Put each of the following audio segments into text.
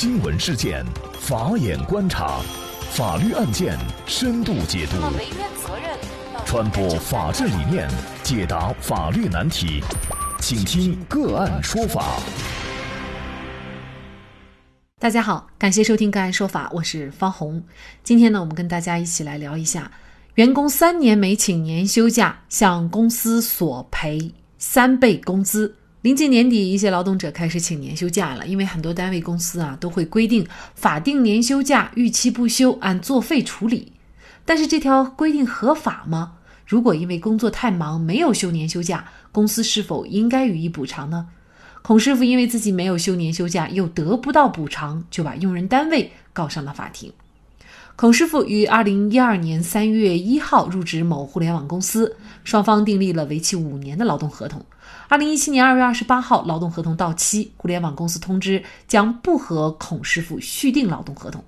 新闻事件，法眼观察，法律案件深度解读，传播法治理念，解答法律难题，请听个案说法。大家好，感谢收听个案说法，我是方红。今天呢，我们跟大家一起来聊一下，员工三年没请年休假，向公司索赔三倍工资。临近年底，一些劳动者开始请年休假了，因为很多单位公司啊都会规定法定年休假逾期不休，按作废处理。但是这条规定合法吗？如果因为工作太忙没有休年休假，公司是否应该予以补偿呢？孔师傅因为自己没有休年休假，又得不到补偿，就把用人单位告上了法庭。孔师傅于二零一二年三月一号入职某互联网公司，双方订立了为期五年的劳动合同。二零一七年二月二十八号，劳动合同到期，互联网公司通知将不和孔师傅续订劳动合同。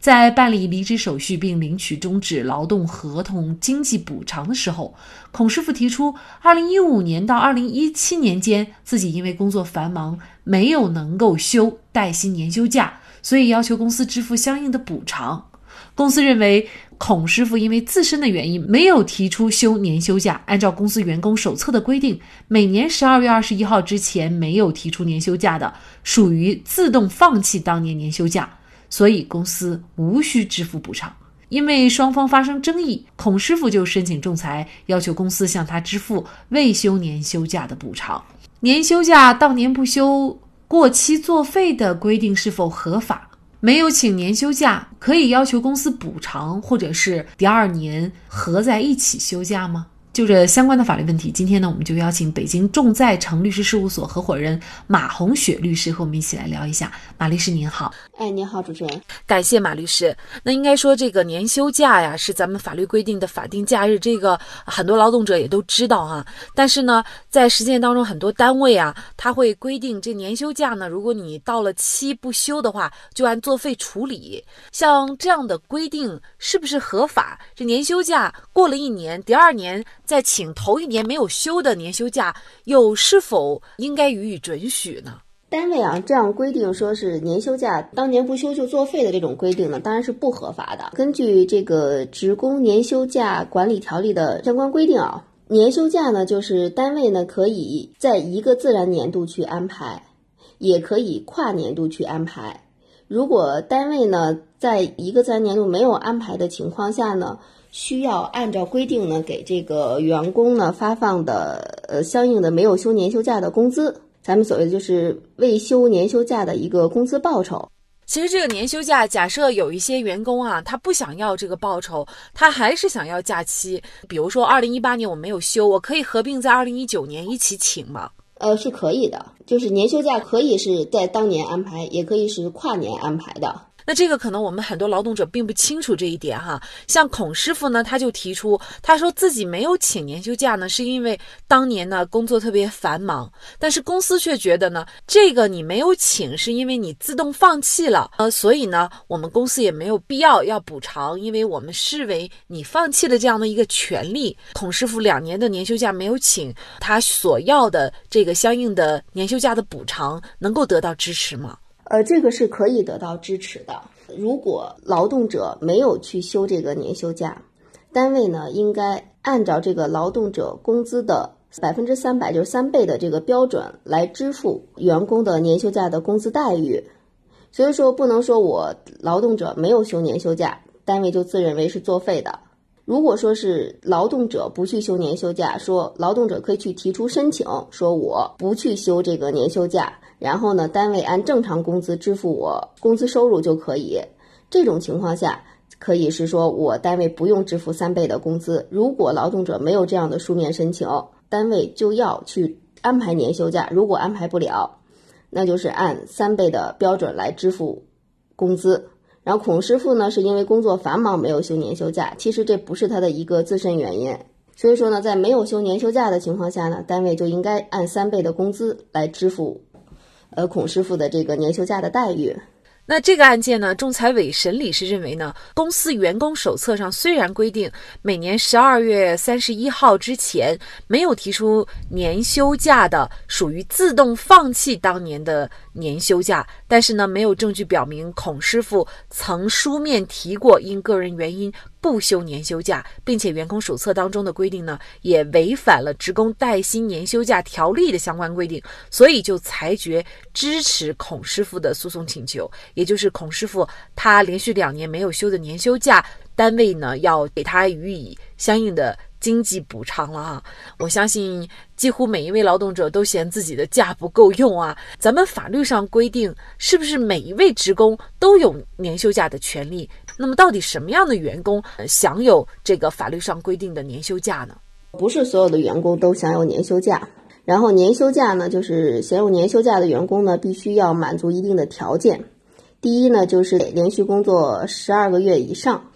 在办理离职手续并领取终止劳动合同经济补偿的时候，孔师傅提出，二零一五年到二零一七年间，自己因为工作繁忙，没有能够休带薪年休假，所以要求公司支付相应的补偿。公司认为，孔师傅因为自身的原因没有提出休年休假，按照公司员工手册的规定，每年十二月二十一号之前没有提出年休假的，属于自动放弃当年年休假，所以公司无需支付补偿。因为双方发生争议，孔师傅就申请仲裁，要求公司向他支付未休年休假的补偿。年休假当年不休、过期作废的规定是否合法？没有请年休假，可以要求公司补偿，或者是第二年合在一起休假吗？就这相关的法律问题，今天呢，我们就邀请北京众在诚律师事务所合伙人马红雪律师和我们一起来聊一下。马律师您好，哎，您好，主持人，感谢马律师。那应该说，这个年休假呀，是咱们法律规定的法定假日，这个很多劳动者也都知道啊。但是呢，在实践当中，很多单位啊，他会规定这年休假呢，如果你到了期不休的话，就按作废处理。像这样的规定是不是合法？这年休假过了一年，第二年。再请头一年没有休的年休假，又是否应该予以准许呢？单位啊，这样规定说是年休假当年不休就作废的这种规定呢，当然是不合法的。根据这个《职工年休假管理条例》的相关规定啊，年休假呢，就是单位呢可以在一个自然年度去安排，也可以跨年度去安排。如果单位呢在一个自然年度没有安排的情况下呢？需要按照规定呢，给这个员工呢发放的呃相应的没有休年休假的工资，咱们所谓的就是未休年休假的一个工资报酬。其实这个年休假，假设有一些员工啊，他不想要这个报酬，他还是想要假期。比如说二零一八年我没有休，我可以合并在二零一九年一起请吗？呃，是可以的，就是年休假可以是在当年安排，也可以是跨年安排的。那这个可能我们很多劳动者并不清楚这一点哈，像孔师傅呢，他就提出，他说自己没有请年休假呢，是因为当年呢工作特别繁忙，但是公司却觉得呢，这个你没有请是因为你自动放弃了，呃，所以呢，我们公司也没有必要要补偿，因为我们视为你放弃了这样的一个权利。孔师傅两年的年休假没有请，他所要的这个相应的年休假的补偿能够得到支持吗？呃，这个是可以得到支持的。如果劳动者没有去休这个年休假，单位呢应该按照这个劳动者工资的百分之三百，就是三倍的这个标准来支付员工的年休假的工资待遇。所以说，不能说我劳动者没有休年休假，单位就自认为是作废的。如果说是劳动者不去休年休假，说劳动者可以去提出申请，说我不去休这个年休假。然后呢，单位按正常工资支付我工资收入就可以。这种情况下，可以是说我单位不用支付三倍的工资。如果劳动者没有这样的书面申请，单位就要去安排年休假。如果安排不了，那就是按三倍的标准来支付工资。然后孔师傅呢，是因为工作繁忙没有休年休假，其实这不是他的一个自身原因。所以说呢，在没有休年休假的情况下呢，单位就应该按三倍的工资来支付。呃，孔师傅的这个年休假的待遇，那这个案件呢，仲裁委审理是认为呢，公司员工手册上虽然规定每年十二月三十一号之前没有提出年休假的，属于自动放弃当年的年休假，但是呢，没有证据表明孔师傅曾书面提过因个人原因不休年休假，并且员工手册当中的规定呢，也违反了职工带薪年休假条例的相关规定，所以就裁决支持孔师傅的诉讼请求，也就是孔师傅他连续两年没有休的年休假，单位呢要给他予以相应的。经济补偿了啊！我相信几乎每一位劳动者都嫌自己的假不够用啊。咱们法律上规定，是不是每一位职工都有年休假的权利？那么，到底什么样的员工享有这个法律上规定的年休假呢？不是所有的员工都享有年休假。然后，年休假呢，就是享有年休假的员工呢，必须要满足一定的条件。第一呢，就是连续工作十二个月以上。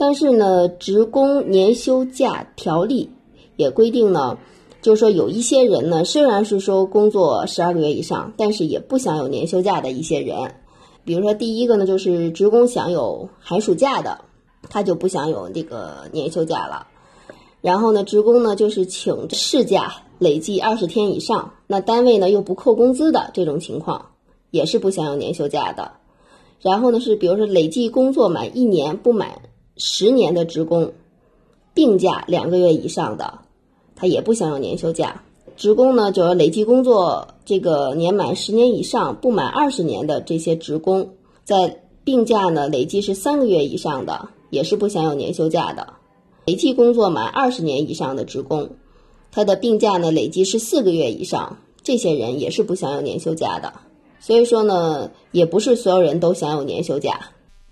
但是呢，职工年休假条例也规定呢，就是说有一些人呢，虽然是说工作十二个月以上，但是也不享有年休假的一些人。比如说第一个呢，就是职工享有寒暑假的，他就不享有这个年休假了。然后呢，职工呢就是请事假累计二十天以上，那单位呢又不扣工资的这种情况，也是不享有年休假的。然后呢是比如说累计工作满一年不满。十年的职工，病假两个月以上的，他也不享有年休假。职工呢，就要累计工作这个年满十年以上不满二十年的这些职工，在病假呢累计是三个月以上的，也是不享有年休假的。累计工作满二十年以上的职工，他的病假呢累计是四个月以上，这些人也是不享有年休假的。所以说呢，也不是所有人都享有年休假。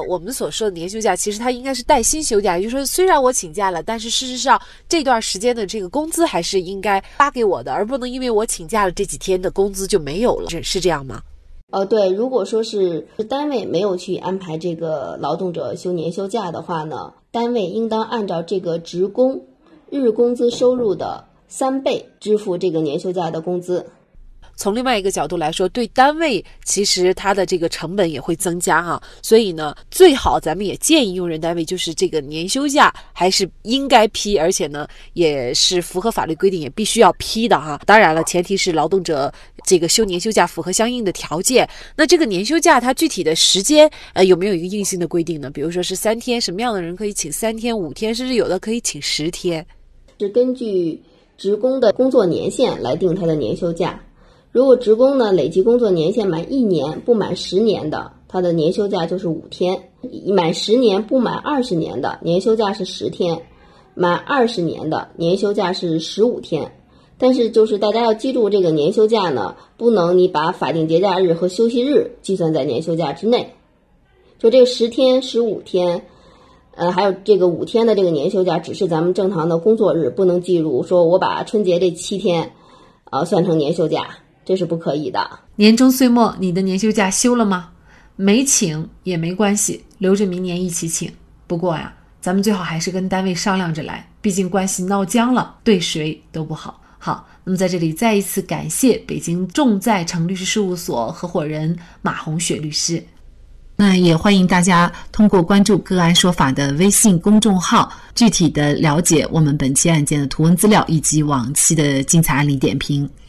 我们所说的年休假，其实它应该是带薪休假，也就是说，虽然我请假了，但是事实上这段时间的这个工资还是应该发给我的，而不能因为我请假了这几天的工资就没有了，是是这样吗？呃，对，如果说是单位没有去安排这个劳动者休年休假的话呢，单位应当按照这个职工日工资收入的三倍支付这个年休假的工资。从另外一个角度来说，对单位其实它的这个成本也会增加哈，所以呢，最好咱们也建议用人单位就是这个年休假还是应该批，而且呢也是符合法律规定，也必须要批的哈。当然了，前提是劳动者这个休年休假符合相应的条件。那这个年休假它具体的时间呃有没有一个硬性的规定呢？比如说是三天，什么样的人可以请三天、五天，甚至有的可以请十天？是根据职工的工作年限来定他的年休假。如果职工呢累计工作年限满一年不满十年的，他的年休假就是五天；满十年不满二十年的年休假是十天；满二十年的年休假是十五天。但是就是大家要记住，这个年休假呢，不能你把法定节假日和休息日计算在年休假之内。就这十天、十五天，呃，还有这个五天的这个年休假，只是咱们正常的工作日，不能计入。说我把春节这七天，呃，算成年休假。这是不可以的。年终岁末，你的年休假休了吗？没请也没关系，留着明年一起请。不过呀，咱们最好还是跟单位商量着来，毕竟关系闹僵了，对谁都不好。好，那么在这里再一次感谢北京众在诚律师事务所合伙人马红雪律师。那也欢迎大家通过关注“个案说法”的微信公众号，具体的了解我们本期案件的图文资料以及往期的精彩案例点评。